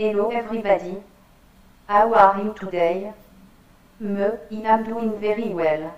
Hello everybody. How are you today? Me, I am doing very well.